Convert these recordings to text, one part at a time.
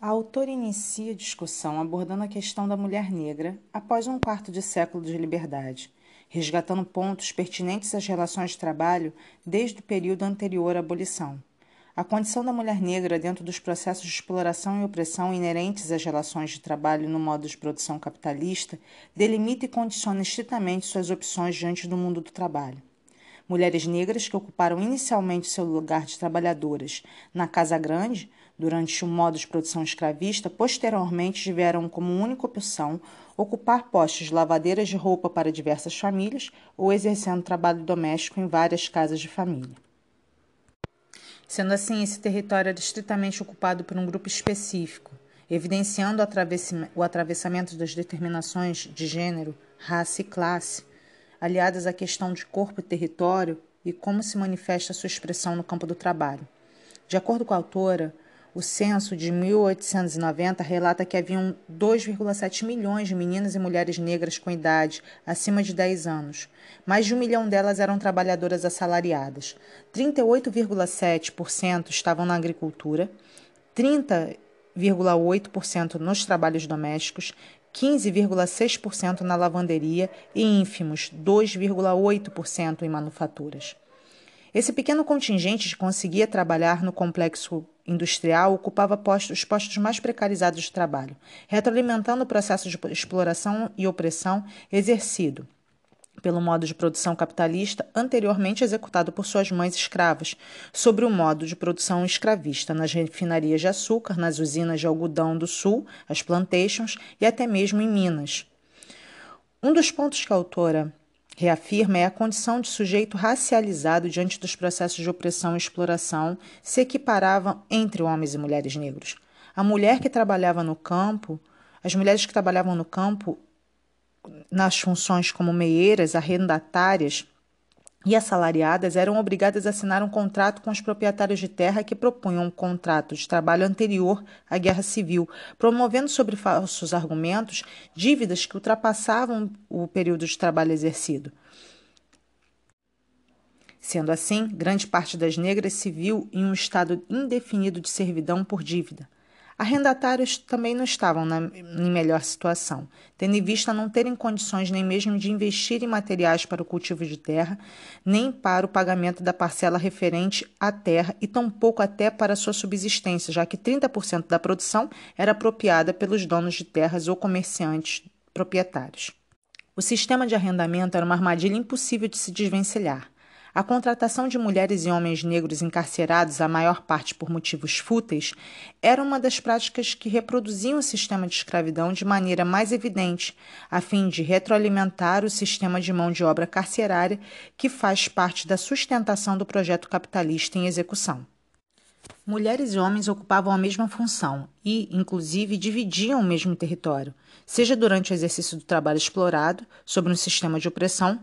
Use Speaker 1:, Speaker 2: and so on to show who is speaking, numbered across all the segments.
Speaker 1: A autora inicia a discussão abordando a questão da mulher negra após um quarto de século de liberdade, resgatando pontos pertinentes às relações de trabalho desde o período anterior à abolição. A condição da mulher negra dentro dos processos de exploração e opressão inerentes às relações de trabalho no modo de produção capitalista delimita e condiciona estritamente suas opções diante do mundo do trabalho. Mulheres negras que ocuparam inicialmente seu lugar de trabalhadoras na Casa Grande, durante o modo de produção escravista, posteriormente tiveram como única opção ocupar postos de lavadeiras de roupa para diversas famílias ou exercendo trabalho doméstico em várias casas de família. Sendo assim, esse território era estritamente ocupado por um grupo específico, evidenciando o atravessamento das determinações de gênero, raça e classe, aliadas à questão de corpo e território e como se manifesta sua expressão no campo do trabalho. De acordo com a autora, o censo de 1890 relata que haviam 2,7 milhões de meninas e mulheres negras com idade acima de 10 anos. Mais de um milhão delas eram trabalhadoras assalariadas. 38,7% estavam na agricultura, 30,8% nos trabalhos domésticos, 15,6% na lavanderia e ínfimos 2,8% em manufaturas. Esse pequeno contingente conseguia trabalhar no complexo industrial ocupava postos, os postos mais precarizados de trabalho, retroalimentando o processo de exploração e opressão exercido pelo modo de produção capitalista anteriormente executado por suas mães escravas, sobre o modo de produção escravista nas refinarias de açúcar, nas usinas de algodão do sul, as plantations e até mesmo em Minas. Um dos pontos que a autora reafirma é a condição de sujeito racializado diante dos processos de opressão e exploração se equiparavam entre homens e mulheres negros. A mulher que trabalhava no campo, as mulheres que trabalhavam no campo nas funções como meieiras, arrendatárias e assalariadas eram obrigadas a assinar um contrato com os proprietários de terra que propunham um contrato de trabalho anterior à Guerra Civil, promovendo sobre falsos argumentos dívidas que ultrapassavam o período de trabalho exercido. Sendo assim, grande parte das negras se viu em um estado indefinido de servidão por dívida. Arrendatários também não estavam na, em melhor situação, tendo em vista não terem condições nem mesmo de investir em materiais para o cultivo de terra, nem para o pagamento da parcela referente à terra e tampouco até para sua subsistência, já que 30% da produção era apropriada pelos donos de terras ou comerciantes proprietários. O sistema de arrendamento era uma armadilha impossível de se desvencilhar. A contratação de mulheres e homens negros encarcerados, a maior parte por motivos fúteis, era uma das práticas que reproduziam o sistema de escravidão de maneira mais evidente, a fim de retroalimentar o sistema de mão de obra carcerária que faz parte da sustentação do projeto capitalista em execução. Mulheres e homens ocupavam a mesma função e, inclusive, dividiam o mesmo território, seja durante o exercício do trabalho explorado, sobre um sistema de opressão,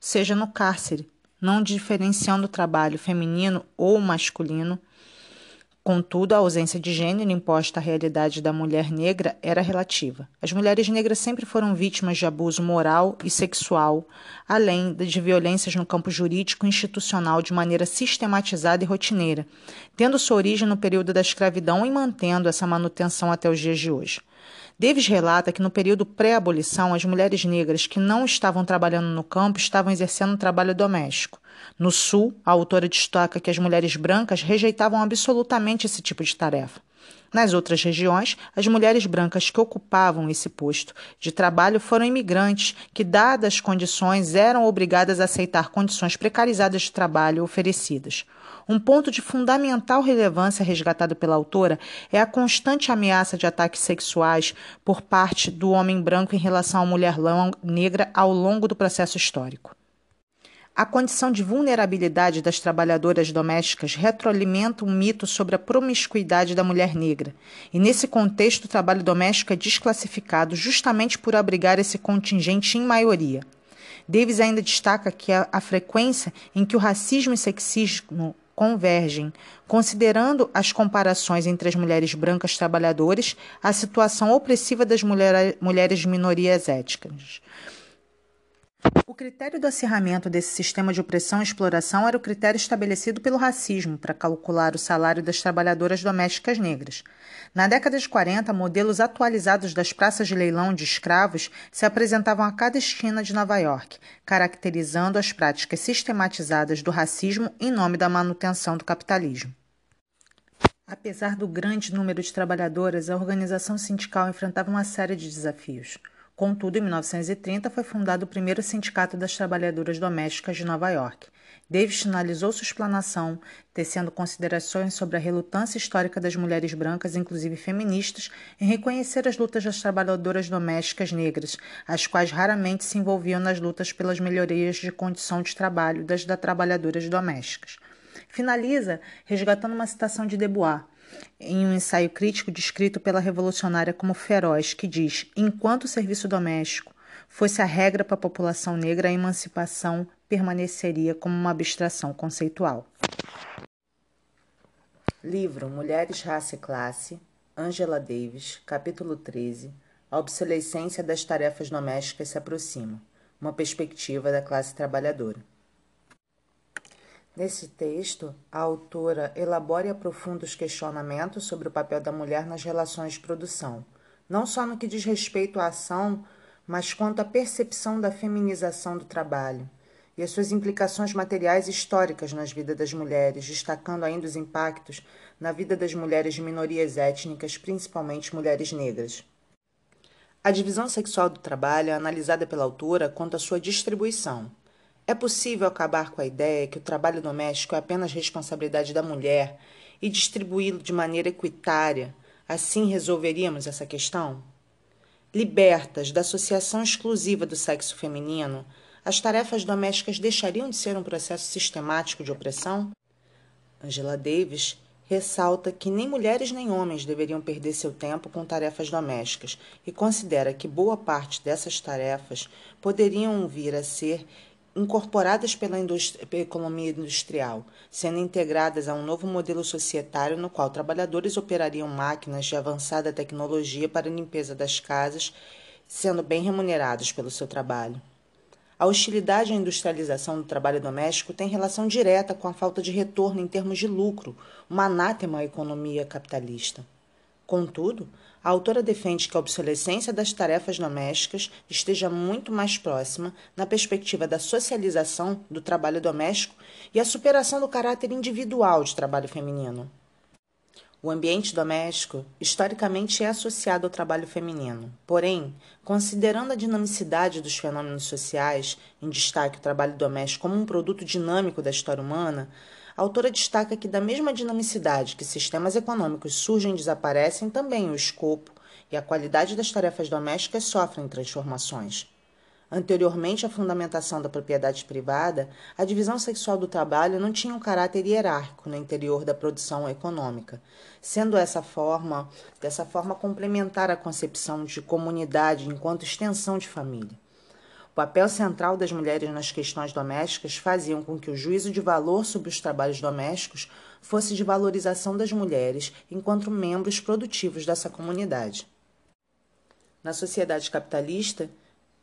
Speaker 1: seja no cárcere, não diferenciando o trabalho feminino ou masculino. Contudo, a ausência de gênero imposta à realidade da mulher negra era relativa. As mulheres negras sempre foram vítimas de abuso moral e sexual, além de violências no campo jurídico e institucional de maneira sistematizada e rotineira, tendo sua origem no período da escravidão e mantendo essa manutenção até os dias de hoje. Davis relata que no período pré-abolição, as mulheres negras que não estavam trabalhando no campo estavam exercendo um trabalho doméstico. No Sul, a autora destaca que as mulheres brancas rejeitavam absolutamente esse tipo de tarefa. Nas outras regiões, as mulheres brancas que ocupavam esse posto de trabalho foram imigrantes que, dadas as condições, eram obrigadas a aceitar condições precarizadas de trabalho oferecidas. Um ponto de fundamental relevância resgatado pela autora é a constante ameaça de ataques sexuais por parte do homem branco em relação à mulher negra ao longo do processo histórico. A condição de vulnerabilidade das trabalhadoras domésticas retroalimenta um mito sobre a promiscuidade da mulher negra, e nesse contexto o trabalho doméstico é desclassificado justamente por abrigar esse contingente em maioria. Davis ainda destaca que a, a frequência em que o racismo e sexismo convergem, considerando as comparações entre as mulheres brancas trabalhadoras, a situação opressiva das mulher, mulheres de minorias étnicas. O critério do acirramento desse sistema de opressão e exploração era o critério estabelecido pelo racismo para calcular o salário das trabalhadoras domésticas negras. Na década de 40, modelos atualizados das praças de leilão de escravos se apresentavam a cada esquina de Nova York, caracterizando as práticas sistematizadas do racismo em nome da manutenção do capitalismo. Apesar do grande número de trabalhadoras, a organização sindical enfrentava uma série de desafios. Contudo, em 1930 foi fundado o primeiro Sindicato das Trabalhadoras Domésticas de Nova York. Davis finalizou sua explanação, tecendo considerações sobre a relutância histórica das mulheres brancas, inclusive feministas, em reconhecer as lutas das trabalhadoras domésticas negras, as quais raramente se envolviam nas lutas pelas melhorias de condição de trabalho das da trabalhadoras domésticas. Finaliza resgatando uma citação de Debois em um ensaio crítico descrito pela revolucionária como feroz, que diz: enquanto o serviço doméstico fosse a regra para a população negra, a emancipação permaneceria como uma abstração conceitual. Livro Mulheres, Raça e Classe, Angela Davis, capítulo 13 A obsolescência das tarefas domésticas se aproxima uma perspectiva da classe trabalhadora. Nesse texto, a autora elabora e aprofunda os questionamentos sobre o papel da mulher nas relações de produção, não só no que diz respeito à ação, mas quanto à percepção da feminização do trabalho e as suas implicações materiais históricas nas vidas das mulheres, destacando ainda os impactos na vida das mulheres de minorias étnicas, principalmente mulheres negras. A divisão sexual do trabalho é analisada pela autora quanto à sua distribuição. É possível acabar com a ideia que o trabalho doméstico é apenas responsabilidade da mulher e distribuí-lo de maneira equitária? Assim resolveríamos essa questão? Libertas da associação exclusiva do sexo feminino, as tarefas domésticas deixariam de ser um processo sistemático de opressão? Angela Davis ressalta que nem mulheres nem homens deveriam perder seu tempo com tarefas domésticas e considera que boa parte dessas tarefas poderiam vir a ser incorporadas pela, pela, economia industrial, sendo integradas a um novo modelo societário no qual trabalhadores operariam máquinas de avançada tecnologia para a limpeza das casas, sendo bem remunerados pelo seu trabalho. A hostilidade à industrialização do trabalho doméstico tem relação direta com a falta de retorno em termos de lucro, uma anátema à economia capitalista. Contudo, a autora defende que a obsolescência das tarefas domésticas esteja muito mais próxima na perspectiva da socialização do trabalho doméstico e a superação do caráter individual de trabalho feminino. O ambiente doméstico historicamente é associado ao trabalho feminino. Porém, considerando a dinamicidade dos fenômenos sociais, em destaque o trabalho doméstico como um produto dinâmico da história humana, a autora destaca que, da mesma dinamicidade que sistemas econômicos surgem e desaparecem, também o escopo e a qualidade das tarefas domésticas sofrem transformações. Anteriormente à fundamentação da propriedade privada, a divisão sexual do trabalho não tinha um caráter hierárquico no interior da produção econômica, sendo essa forma, dessa forma complementar à concepção de comunidade enquanto extensão de família. Papel central das mulheres nas questões domésticas faziam com que o juízo de valor sobre os trabalhos domésticos fosse de valorização das mulheres enquanto membros produtivos dessa comunidade. Na sociedade capitalista,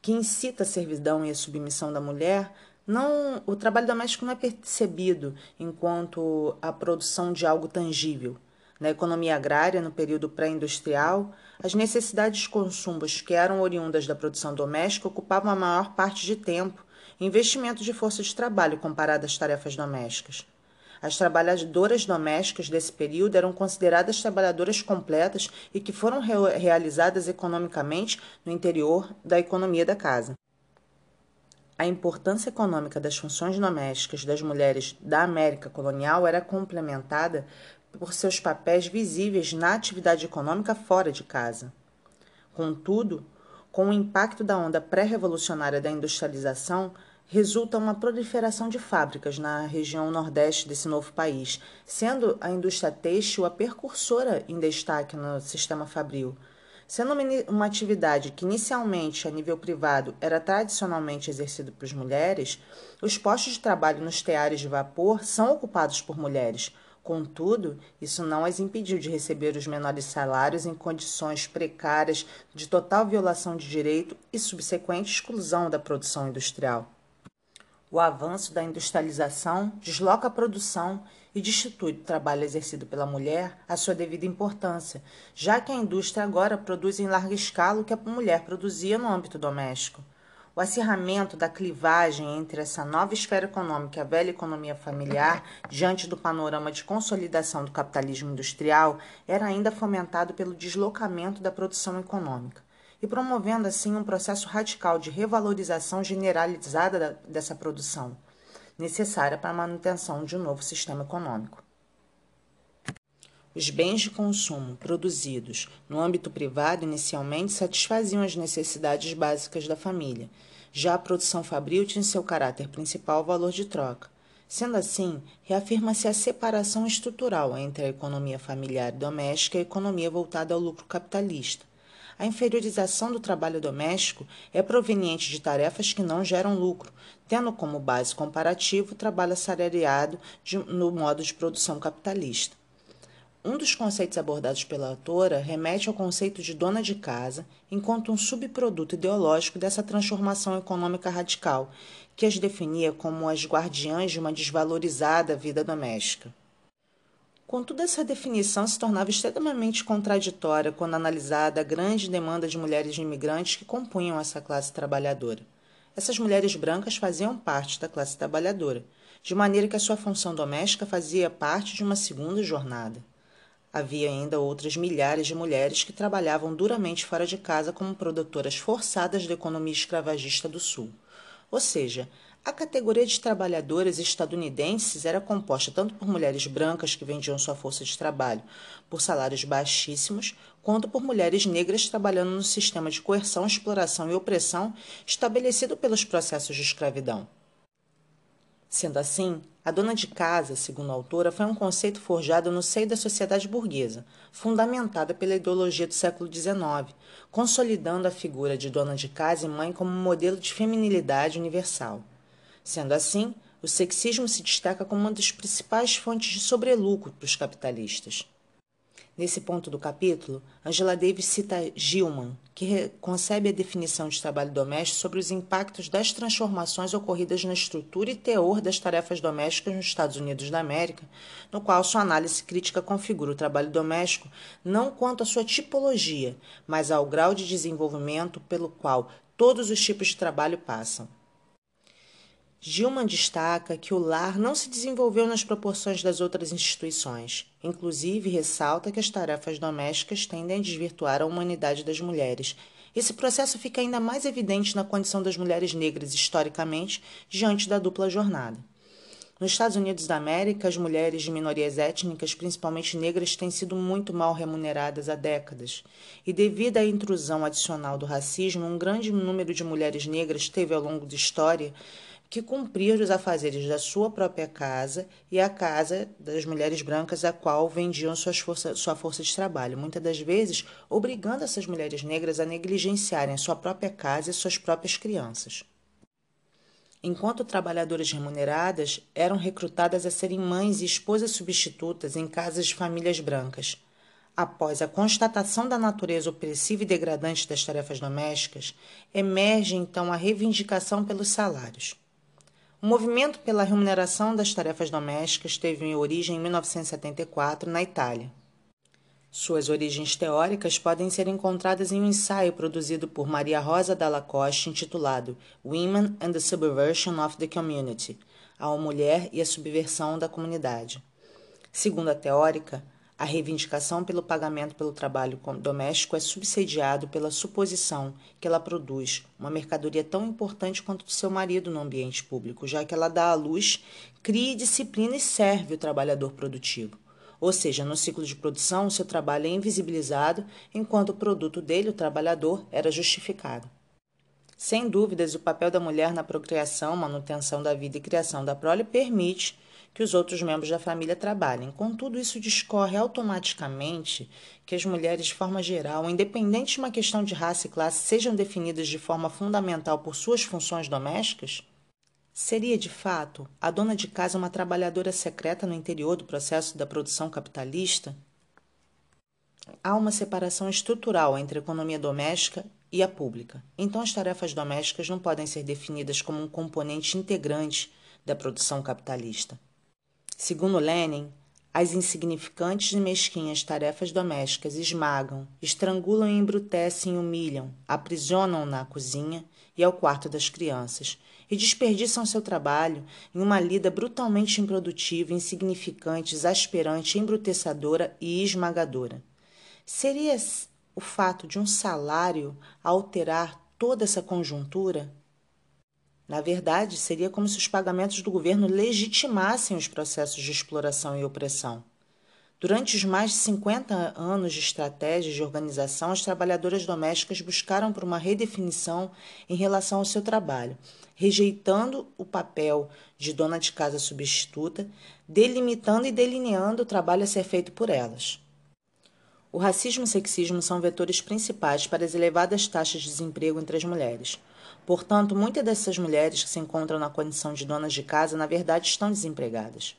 Speaker 1: que incita a servidão e a submissão da mulher, não, o trabalho doméstico não é percebido enquanto a produção de algo tangível, na economia agrária, no período pré-industrial, as necessidades de consumos que eram oriundas da produção doméstica ocupavam a maior parte de tempo e investimento de força de trabalho comparado às tarefas domésticas. As trabalhadoras domésticas desse período eram consideradas trabalhadoras completas e que foram re realizadas economicamente no interior da economia da casa. A importância econômica das funções domésticas das mulheres da América colonial era complementada por seus papéis visíveis na atividade econômica fora de casa. Contudo, com o impacto da onda pré-revolucionária da industrialização, resulta uma proliferação de fábricas na região nordeste desse novo país, sendo a indústria têxtil a precursora em destaque no sistema fabril. Sendo uma atividade que inicialmente a nível privado era tradicionalmente exercida por mulheres, os postos de trabalho nos teares de vapor são ocupados por mulheres, Contudo, isso não as impediu de receber os menores salários em condições precárias de total violação de direito e subsequente exclusão da produção industrial. O avanço da industrialização desloca a produção e destitui do trabalho exercido pela mulher a sua devida importância, já que a indústria agora produz em larga escala o que a mulher produzia no âmbito doméstico. O acirramento da clivagem entre essa nova esfera econômica e a velha economia familiar, diante do panorama de consolidação do capitalismo industrial, era ainda fomentado pelo deslocamento da produção econômica e promovendo assim um processo radical de revalorização generalizada dessa produção, necessária para a manutenção de um novo sistema econômico. Os bens de consumo produzidos no âmbito privado inicialmente satisfaziam as necessidades básicas da família. Já a produção fabril tinha seu caráter principal valor de troca. Sendo assim, reafirma-se a separação estrutural entre a economia familiar e doméstica e a economia voltada ao lucro capitalista. A inferiorização do trabalho doméstico é proveniente de tarefas que não geram lucro, tendo como base comparativo o trabalho assalariado de, no modo de produção capitalista. Um dos conceitos abordados pela autora remete ao conceito de dona de casa, enquanto um subproduto ideológico dessa transformação econômica radical, que as definia como as guardiãs de uma desvalorizada vida doméstica. Contudo, essa definição se tornava extremamente contraditória quando analisada a grande demanda de mulheres imigrantes que compunham essa classe trabalhadora. Essas mulheres brancas faziam parte da classe trabalhadora, de maneira que a sua função doméstica fazia parte de uma segunda jornada. Havia ainda outras milhares de mulheres que trabalhavam duramente fora de casa como produtoras forçadas da economia escravagista do Sul. Ou seja, a categoria de trabalhadoras estadunidenses era composta tanto por mulheres brancas que vendiam sua força de trabalho por salários baixíssimos, quanto por mulheres negras trabalhando no sistema de coerção, exploração e opressão estabelecido pelos processos de escravidão. Sendo assim, a dona de casa, segundo a autora, foi um conceito forjado no seio da sociedade burguesa, fundamentada pela ideologia do século XIX, consolidando a figura de dona de casa e mãe como modelo de feminilidade universal. Sendo assim, o sexismo se destaca como uma das principais fontes de sobrelucro para os capitalistas. Nesse ponto do capítulo, Angela Davis cita Gilman, que concebe a definição de trabalho doméstico sobre os impactos das transformações ocorridas na estrutura e teor das tarefas domésticas nos Estados Unidos da América, no qual sua análise crítica configura o trabalho doméstico não quanto à sua tipologia, mas ao grau de desenvolvimento pelo qual todos os tipos de trabalho passam. Gilman destaca que o lar não se desenvolveu nas proporções das outras instituições. Inclusive, ressalta que as tarefas domésticas tendem a desvirtuar a humanidade das mulheres. Esse processo fica ainda mais evidente na condição das mulheres negras, historicamente, diante da dupla jornada. Nos Estados Unidos da América, as mulheres de minorias étnicas, principalmente negras, têm sido muito mal remuneradas há décadas. E devido à intrusão adicional do racismo, um grande número de mulheres negras teve, ao longo da história, que cumprir os afazeres da sua própria casa e a casa das mulheres brancas a qual vendiam suas força, sua força de trabalho, muitas das vezes obrigando essas mulheres negras a negligenciarem a sua própria casa e suas próprias crianças. Enquanto trabalhadoras remuneradas eram recrutadas a serem mães e esposas substitutas em casas de famílias brancas. Após a constatação da natureza opressiva e degradante das tarefas domésticas, emerge então a reivindicação pelos salários. O movimento pela remuneração das tarefas domésticas teve origem em 1974 na Itália. Suas origens teóricas podem ser encontradas em um ensaio produzido por Maria Rosa Dalla Costa intitulado Women and the Subversion of the Community A Mulher e a Subversão da Comunidade. Segundo a teórica, a reivindicação pelo pagamento pelo trabalho doméstico é subsidiado pela suposição que ela produz uma mercadoria tão importante quanto seu marido no ambiente público, já que ela dá à luz, cria disciplina e serve o trabalhador produtivo. Ou seja, no ciclo de produção, seu trabalho é invisibilizado, enquanto o produto dele, o trabalhador, era justificado. Sem dúvidas, o papel da mulher na procriação, manutenção da vida e criação da prole permite que os outros membros da família trabalhem. Contudo, isso discorre automaticamente que as mulheres, de forma geral, independente de uma questão de raça e classe, sejam definidas de forma fundamental por suas funções domésticas? Seria, de fato, a dona de casa uma trabalhadora secreta no interior do processo da produção capitalista? Há uma separação estrutural entre a economia doméstica e a pública. Então, as tarefas domésticas não podem ser definidas como um componente integrante da produção capitalista. Segundo Lenin, as insignificantes e mesquinhas tarefas domésticas esmagam, estrangulam e embrutecem e humilham, aprisionam na cozinha e ao quarto das crianças e desperdiçam seu trabalho em uma lida brutalmente improdutiva, insignificante, exasperante, embrutecedora e esmagadora. Seria o fato de um salário alterar toda essa conjuntura? Na verdade, seria como se os pagamentos do governo legitimassem os processos de exploração e opressão. Durante os mais de 50 anos de estratégia de organização, as trabalhadoras domésticas buscaram por uma redefinição em relação ao seu trabalho, rejeitando o papel de dona de casa substituta, delimitando e delineando o trabalho a ser feito por elas. O racismo e o sexismo são vetores principais para as elevadas taxas de desemprego entre as mulheres. Portanto, muitas dessas mulheres que se encontram na condição de donas de casa, na verdade, estão desempregadas.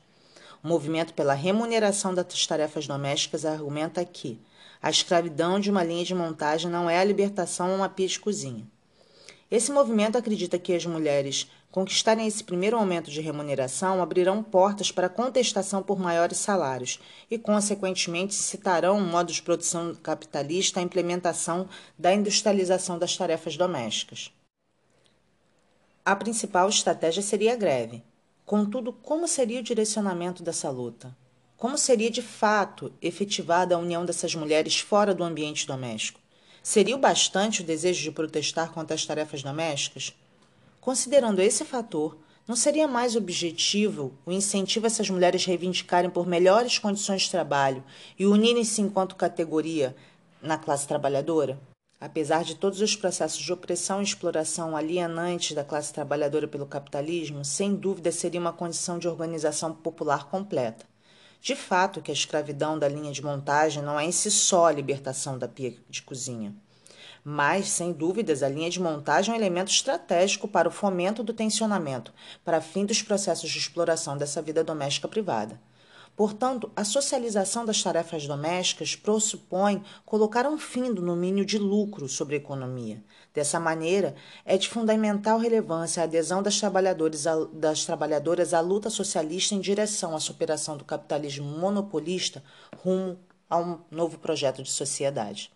Speaker 1: O movimento pela remuneração das tarefas domésticas argumenta que a escravidão de uma linha de montagem não é a libertação a uma pia de cozinha. Esse movimento acredita que as mulheres conquistarem esse primeiro aumento de remuneração abrirão portas para contestação por maiores salários e, consequentemente, incitarão um modo de produção capitalista à implementação da industrialização das tarefas domésticas. A principal estratégia seria a greve, Contudo, como seria o direcionamento dessa luta? Como seria de fato efetivada a união dessas mulheres fora do ambiente doméstico? Seria o bastante o desejo de protestar contra as tarefas domésticas? Considerando esse fator, não seria mais objetivo o incentivo a essas mulheres reivindicarem por melhores condições de trabalho e unirem-se enquanto categoria na classe trabalhadora? Apesar de todos os processos de opressão e exploração alienantes da classe trabalhadora pelo capitalismo, sem dúvida seria uma condição de organização popular completa. De fato, que a escravidão da linha de montagem não é em si só a libertação da pia de cozinha. Mas, sem dúvidas, a linha de montagem é um elemento estratégico para o fomento do tensionamento, para fim dos processos de exploração dessa vida doméstica privada. Portanto, a socialização das tarefas domésticas pressupõe colocar um fim do domínio de lucro sobre a economia. Dessa maneira, é de fundamental relevância a adesão das, das trabalhadoras à luta socialista em direção à superação do capitalismo monopolista rumo a um novo projeto de sociedade.